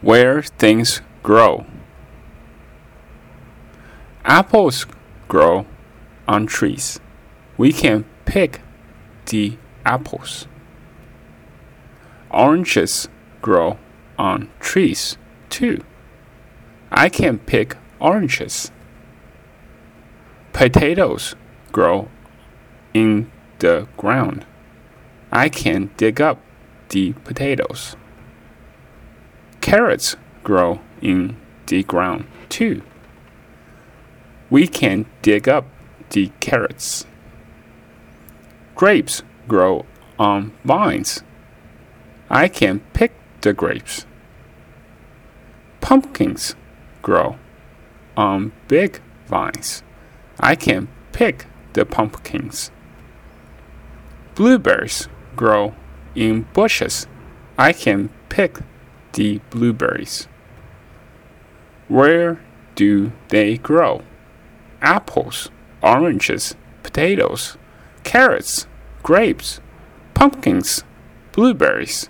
Where things grow. Apples grow on trees. We can pick the apples. Oranges grow on trees too. I can pick oranges. Potatoes grow in the ground. I can dig up the potatoes. Carrots grow in the ground too. We can dig up the carrots. Grapes grow on vines. I can pick the grapes. Pumpkins grow on big vines. I can pick the pumpkins. Blueberries grow in bushes. I can pick the blueberries. Where do they grow? Apples, oranges, potatoes, carrots, grapes, pumpkins, blueberries.